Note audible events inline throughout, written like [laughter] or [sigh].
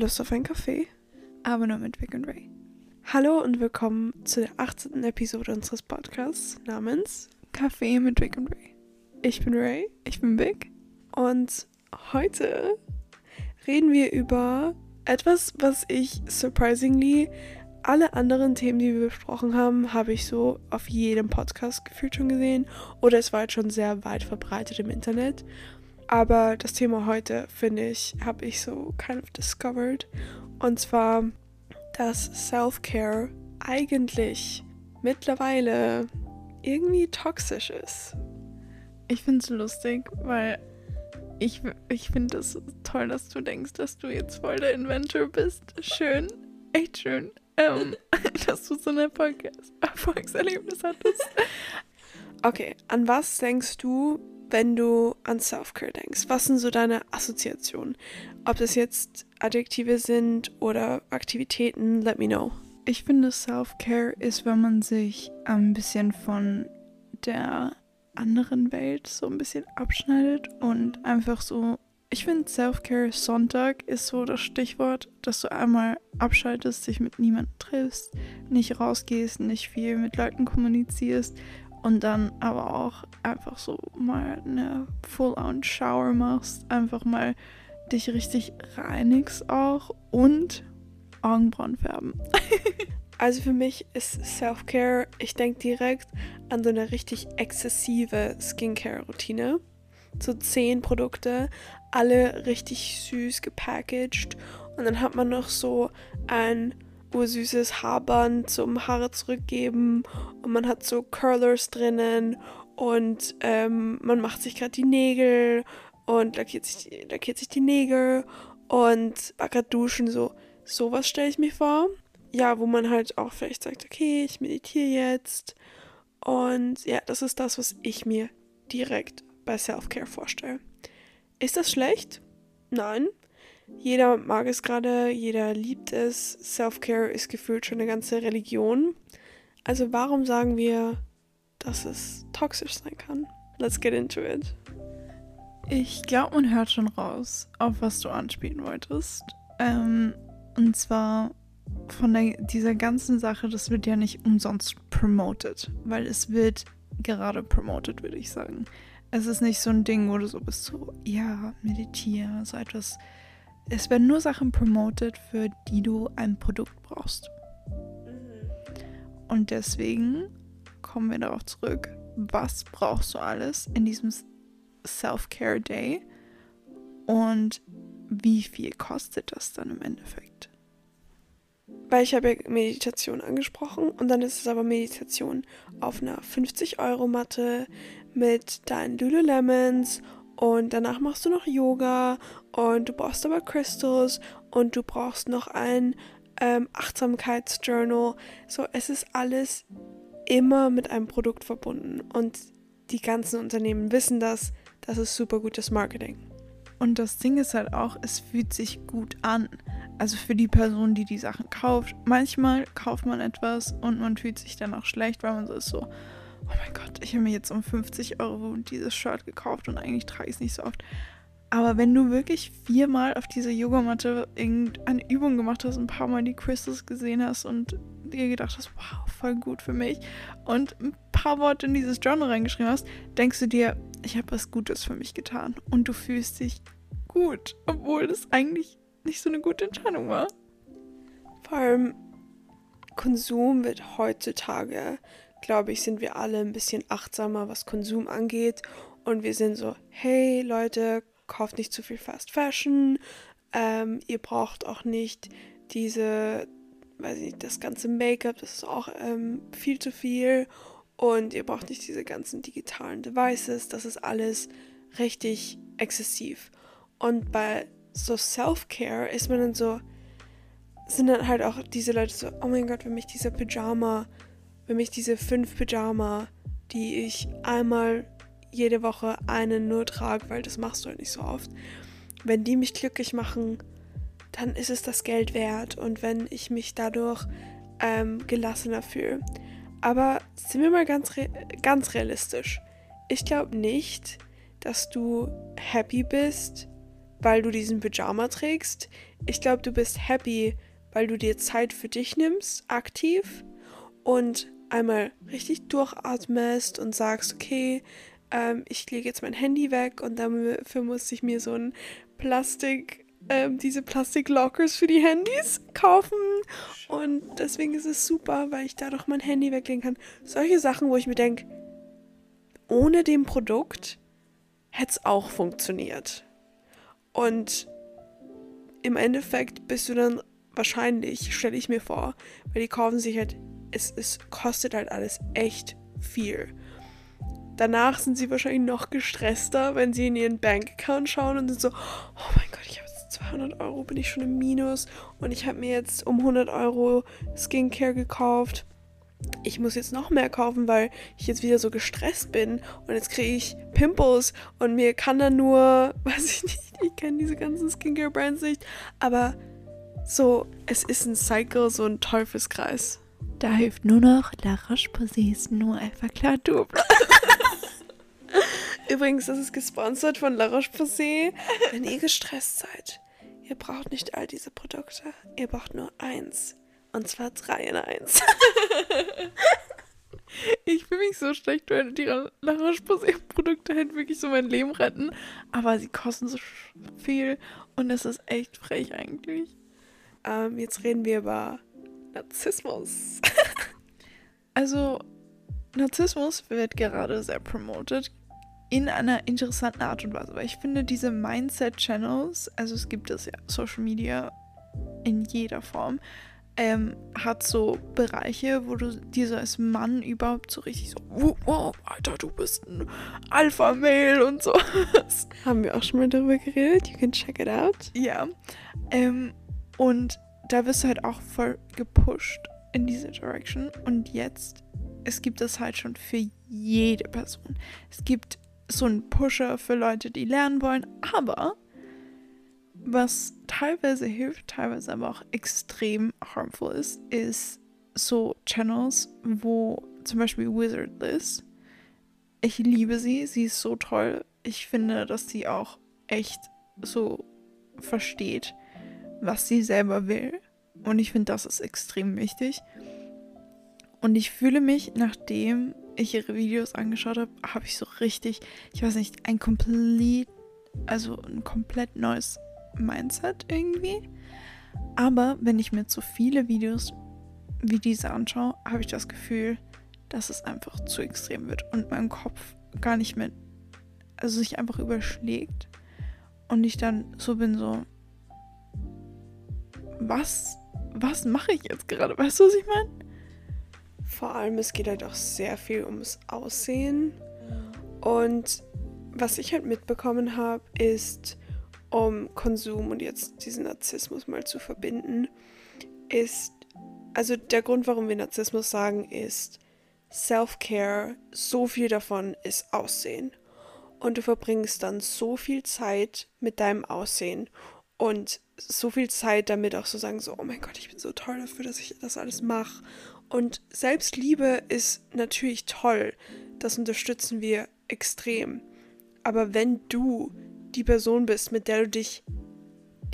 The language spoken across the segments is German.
Lust auf einen Kaffee? Aber nur mit Vic und Ray. Hallo und willkommen zu der 18. Episode unseres Podcasts namens Kaffee mit Vic und Ray. Ich bin Ray Ich bin Vic. und heute reden wir über etwas, was ich surprisingly alle anderen Themen, die wir besprochen haben, habe ich so auf jedem Podcast gefühlt schon gesehen oder es war jetzt schon sehr weit verbreitet im Internet. Aber das Thema heute, finde ich, habe ich so kind of discovered. Und zwar, dass Self-Care eigentlich mittlerweile irgendwie toxisch ist. Ich finde es lustig, weil ich, ich finde es toll, dass du denkst, dass du jetzt voll der Inventor bist. Schön, echt schön, ähm, [laughs] dass du so ein Erfolg Erfolgserlebnis hattest. Okay, an was denkst du, wenn du an Self-Care denkst? Was sind so deine Assoziationen? Ob das jetzt Adjektive sind oder Aktivitäten, let me know. Ich finde, Self-Care ist, wenn man sich ein bisschen von der anderen Welt so ein bisschen abschneidet und einfach so. Ich finde, Self-Care Sonntag ist so das Stichwort, dass du einmal abschaltest, dich mit niemandem triffst, nicht rausgehst, nicht viel mit Leuten kommunizierst und dann aber auch einfach so mal eine Full-on Shower machst, einfach mal dich richtig reinigst auch und Augenbrauen färben. [laughs] Also für mich ist Self-Care, ich denke direkt an so eine richtig exzessive Skincare-Routine. So zehn Produkte, alle richtig süß gepackaged. Und dann hat man noch so ein ursüßes Haarband zum Haare zurückgeben. Und man hat so Curlers drinnen. Und ähm, man macht sich gerade die Nägel und lackiert sich, die- lackiert sich die Nägel. Und war gerade duschen, so. Sowas stelle ich mir vor ja, wo man halt auch vielleicht sagt, okay, ich meditiere jetzt. Und ja, das ist das, was ich mir direkt bei Self-Care vorstelle. Ist das schlecht? Nein. Jeder mag es gerade, jeder liebt es. Self-Care ist gefühlt schon eine ganze Religion. Also warum sagen wir, dass es toxisch sein kann? Let's get into it. Ich glaube, man hört schon raus, auf was du anspielen wolltest. Ähm, und zwar von der, dieser ganzen Sache, das wird ja nicht umsonst promoted, weil es wird gerade promoted, würde ich sagen. Es ist nicht so ein Ding, wo du so bist, so, ja, meditiere, so etwas. Es werden nur Sachen promoted, für die du ein Produkt brauchst. Und deswegen kommen wir darauf zurück, was brauchst du alles in diesem Self-Care Day und wie viel kostet das dann im Endeffekt? Weil ich habe ja Meditation angesprochen und dann ist es aber Meditation auf einer 50-Euro-Matte mit deinen Lululemons und danach machst du noch Yoga und du brauchst aber Crystals und du brauchst noch ein ähm, Achtsamkeitsjournal. So, es ist alles immer mit einem Produkt verbunden und die ganzen Unternehmen wissen das. Das ist super gutes Marketing. Und das Ding ist halt auch, es fühlt sich gut an. Also für die Person, die die Sachen kauft. Manchmal kauft man etwas und man fühlt sich dann auch schlecht, weil man so ist so, oh mein Gott, ich habe mir jetzt um 50 Euro dieses Shirt gekauft und eigentlich trage ich es nicht so oft. Aber wenn du wirklich viermal auf dieser Yogamatte irgendeine Übung gemacht hast, ein paar Mal die Crystals gesehen hast und dir gedacht hast, wow, voll gut für mich und ein paar Worte in dieses Journal reingeschrieben hast, denkst du dir, ich habe was Gutes für mich getan und du fühlst dich gut, obwohl das eigentlich nicht so eine gute Entscheidung war. Vor allem Konsum wird heutzutage, glaube ich, sind wir alle ein bisschen achtsamer, was Konsum angeht. Und wir sind so, hey Leute, kauft nicht zu viel Fast Fashion. Ähm, ihr braucht auch nicht diese, weiß ich nicht, das ganze Make-up, das ist auch ähm, viel zu viel. Und ihr braucht nicht diese ganzen digitalen Devices, das ist alles richtig exzessiv. Und bei so Self-Care ist man dann so, sind dann halt auch diese Leute so, oh mein Gott, wenn mich dieser Pyjama, wenn mich diese fünf Pyjama, die ich einmal jede Woche einen nur trage, weil das machst du halt nicht so oft, wenn die mich glücklich machen, dann ist es das Geld wert und wenn ich mich dadurch ähm, gelassener fühle. Aber sind wir mal ganz, re ganz realistisch. Ich glaube nicht, dass du happy bist, weil du diesen Pyjama trägst. Ich glaube, du bist happy, weil du dir Zeit für dich nimmst, aktiv und einmal richtig durchatmest und sagst, okay, ähm, ich lege jetzt mein Handy weg und dafür muss ich mir so ein Plastik, ähm, diese Plastik-Lockers für die Handys kaufen. Und deswegen ist es super, weil ich dadurch mein Handy weglegen kann. Solche Sachen, wo ich mir denke, ohne dem Produkt hätte es auch funktioniert. Und im Endeffekt bist du dann wahrscheinlich, stelle ich mir vor, weil die kaufen sich halt, es, es kostet halt alles echt viel. Danach sind sie wahrscheinlich noch gestresster, wenn sie in ihren Bankaccount schauen und sind so, oh mein Gott, ich habe jetzt 200 Euro, bin ich schon im Minus und ich habe mir jetzt um 100 Euro Skincare gekauft. Ich muss jetzt noch mehr kaufen, weil ich jetzt wieder so gestresst bin und jetzt kriege ich Pimples und mir kann dann nur, [laughs] weiß ich nicht, ich kenne diese ganzen Skincare-Brands nicht, aber so, es ist ein Cycle, so ein Teufelskreis. Da hilft nur noch La Roche-Posay's nur Alpha Double. [laughs] Übrigens, das ist gesponsert von La Roche-Posay. Wenn ihr gestresst seid, ihr braucht nicht all diese Produkte. Ihr braucht nur eins. Und zwar drei in eins. [laughs] ich fühle mich so schlecht, weil die La Roche-Posay-Produkte halt wirklich so mein Leben retten. Aber sie kosten so viel und es ist echt frech eigentlich. Ähm, jetzt reden wir über Narzissmus. [laughs] also, Narzissmus wird gerade sehr promoted in einer interessanten Art und Weise, weil ich finde diese Mindset-Channels, also es gibt es ja Social Media in jeder Form, ähm, hat so Bereiche, wo du dir so als Mann überhaupt so richtig so, wow, wow Alter, du bist ein Alpha-Mail und so. Haben wir auch schon mal darüber geredet, you can check it out. Ja. Ähm, und da wirst du halt auch voll gepusht in diese Direction. Und jetzt, es gibt es halt schon für jede Person. Es gibt so einen Pusher für Leute, die lernen wollen, aber was teilweise hilft, teilweise aber auch extrem harmful ist, ist so Channels, wo zum Beispiel Wizard Liz. Ich liebe sie, sie ist so toll. Ich finde, dass sie auch echt so versteht, was sie selber will. Und ich finde, das ist extrem wichtig. Und ich fühle mich, nachdem ich ihre Videos angeschaut habe, habe ich so richtig, ich weiß nicht, ein komplett, also ein komplett neues Mindset irgendwie. Aber wenn ich mir zu viele Videos wie diese anschaue, habe ich das Gefühl, dass es einfach zu extrem wird und mein Kopf gar nicht mehr, also sich einfach überschlägt und ich dann so bin so, was, was mache ich jetzt gerade? Weißt du, was ich meine? Vor allem, es geht halt auch sehr viel ums Aussehen. Und was ich halt mitbekommen habe, ist, um Konsum und jetzt diesen Narzissmus mal zu verbinden, ist, also der Grund, warum wir Narzissmus sagen, ist Self-Care, so viel davon ist Aussehen. Und du verbringst dann so viel Zeit mit deinem Aussehen und so viel Zeit damit auch so sagen, so, oh mein Gott, ich bin so toll dafür, dass ich das alles mache. Und Selbstliebe ist natürlich toll. Das unterstützen wir extrem. Aber wenn du die Person bist, mit der du dich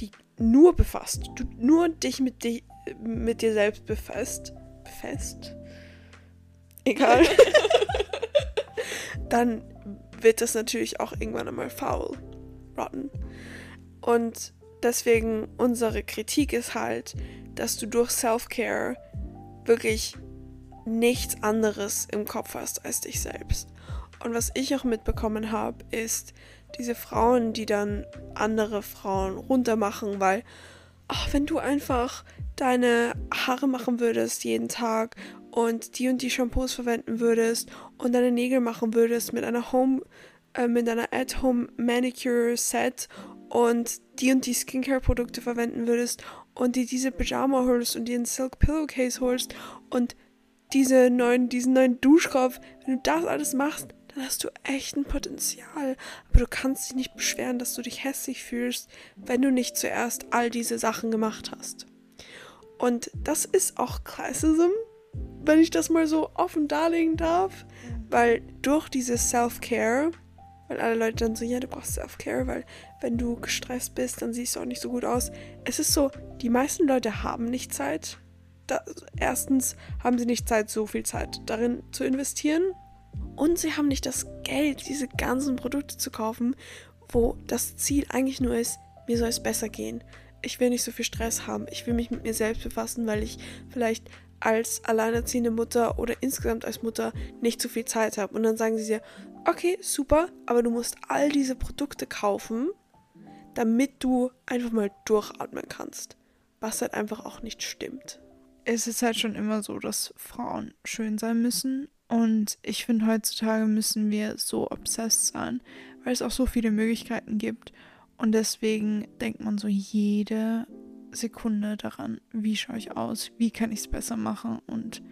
die nur befasst, du nur dich mit, dich, mit dir selbst befasst, befasst, egal, [laughs] dann wird das natürlich auch irgendwann einmal faul, rotten. Und deswegen unsere Kritik ist halt, dass du durch Self-Care wirklich nichts anderes im Kopf hast als dich selbst. Und was ich auch mitbekommen habe, ist diese Frauen, die dann andere Frauen runtermachen, weil, ach, wenn du einfach deine Haare machen würdest jeden Tag und die und die Shampoos verwenden würdest und deine Nägel machen würdest mit einer Home, äh, mit einer At-Home Manicure Set und die und die Skincare-Produkte verwenden würdest und dir diese Pyjama holst und dir einen Silk Pillowcase holst und diese neuen, diesen neuen Duschkopf, wenn du das alles machst, dann hast du echt ein Potenzial. Aber du kannst dich nicht beschweren, dass du dich hässlich fühlst, wenn du nicht zuerst all diese Sachen gemacht hast. Und das ist auch Classism, wenn ich das mal so offen darlegen darf, weil durch diese Self-Care weil alle Leute dann so, ja, du brauchst Self-Care, weil wenn du gestresst bist, dann siehst du auch nicht so gut aus. Es ist so, die meisten Leute haben nicht Zeit. Da, erstens haben sie nicht Zeit, so viel Zeit darin zu investieren. Und sie haben nicht das Geld, diese ganzen Produkte zu kaufen, wo das Ziel eigentlich nur ist, mir soll es besser gehen. Ich will nicht so viel Stress haben. Ich will mich mit mir selbst befassen, weil ich vielleicht als alleinerziehende Mutter oder insgesamt als Mutter nicht so viel Zeit habe. Und dann sagen sie dir, okay, super, aber du musst all diese Produkte kaufen, damit du einfach mal durchatmen kannst. Was halt einfach auch nicht stimmt. Es ist halt schon immer so, dass Frauen schön sein müssen. Und ich finde, heutzutage müssen wir so obsessed sein, weil es auch so viele Möglichkeiten gibt. Und deswegen denkt man so jede Sekunde daran, wie schaue ich aus, wie kann ich es besser machen. Und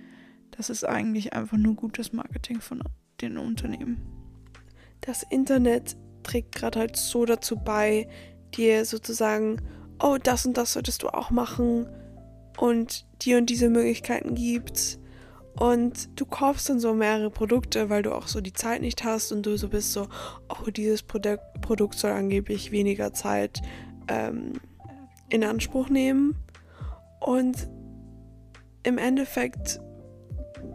das ist eigentlich einfach nur gutes Marketing von den Unternehmen. Das Internet trägt gerade halt so dazu bei, dir sozusagen, oh, das und das solltest du auch machen und dir und diese Möglichkeiten gibt. Und du kaufst dann so mehrere Produkte, weil du auch so die Zeit nicht hast und du so bist so, oh, dieses Produkt, soll angeblich weniger Zeit ähm, in Anspruch nehmen. Und im Endeffekt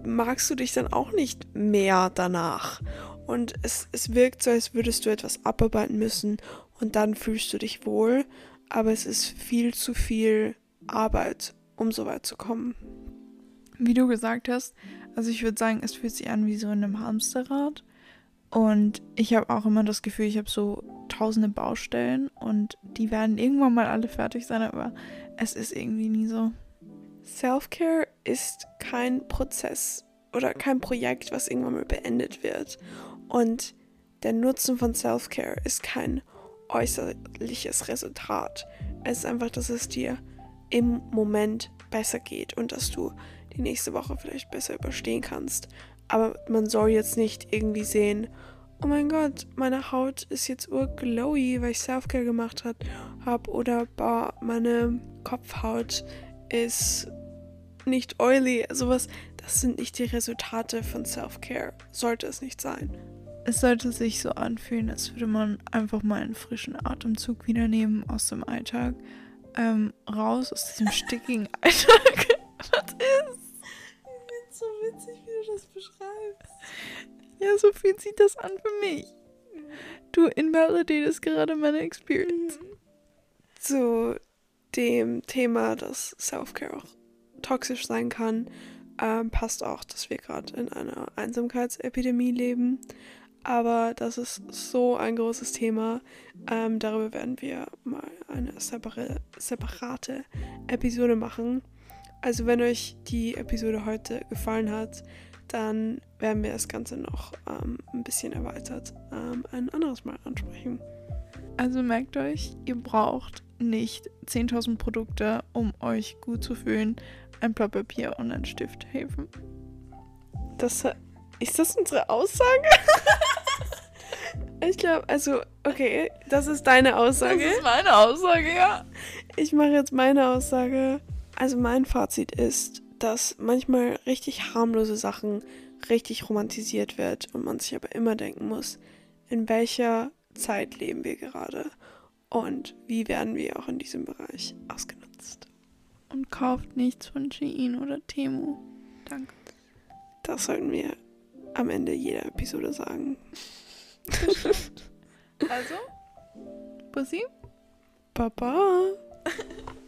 magst du dich dann auch nicht mehr danach. Und es, es wirkt so, als würdest du etwas abarbeiten müssen und dann fühlst du dich wohl. Aber es ist viel zu viel Arbeit, um so weit zu kommen. Wie du gesagt hast, also ich würde sagen, es fühlt sich an wie so in einem Hamsterrad. Und ich habe auch immer das Gefühl, ich habe so tausende Baustellen und die werden irgendwann mal alle fertig sein, aber es ist irgendwie nie so. Self-Care ist kein Prozess oder kein Projekt, was irgendwann mal beendet wird. Und der Nutzen von Self-Care ist kein äußerliches Resultat. Es ist einfach, dass es dir im Moment besser geht und dass du die nächste Woche vielleicht besser überstehen kannst. Aber man soll jetzt nicht irgendwie sehen, oh mein Gott, meine Haut ist jetzt urglowy, weil ich Selfcare gemacht habe. Oder boah, meine Kopfhaut ist nicht oily. Sowas, das sind nicht die Resultate von Selfcare. Sollte es nicht sein. Es sollte sich so anfühlen, als würde man einfach mal einen frischen Atemzug wieder nehmen aus dem Alltag. Ähm, raus aus diesem stickigen [laughs] Alltag. Was ist? Ich finde so witzig, wie du das beschreibst. Ja, so fühlt sich das an für mich. Du invalidierst gerade meine Experience. Zu dem Thema, dass Self-Care auch toxisch sein kann, ähm, passt auch, dass wir gerade in einer Einsamkeitsepidemie leben. Aber das ist so ein großes Thema. Ähm, darüber werden wir mal eine separa separate Episode machen. Also wenn euch die Episode heute gefallen hat, dann werden wir das Ganze noch ähm, ein bisschen erweitert ähm, ein anderes Mal ansprechen. Also merkt euch, ihr braucht nicht 10.000 Produkte, um euch gut zu fühlen. Ein Blatt Papier und ein Stift helfen. Das, ist das unsere Aussage? ich glaube, also, okay, das ist deine Aussage. Das ist meine Aussage, ja. Ich mache jetzt meine Aussage. Also mein Fazit ist, dass manchmal richtig harmlose Sachen richtig romantisiert wird und man sich aber immer denken muss, in welcher Zeit leben wir gerade und wie werden wir auch in diesem Bereich ausgenutzt. Und kauft nichts von Shein oder Temu. Danke. Das sollten wir am Ende jeder Episode sagen. also, Pussy? Baba. [laughs]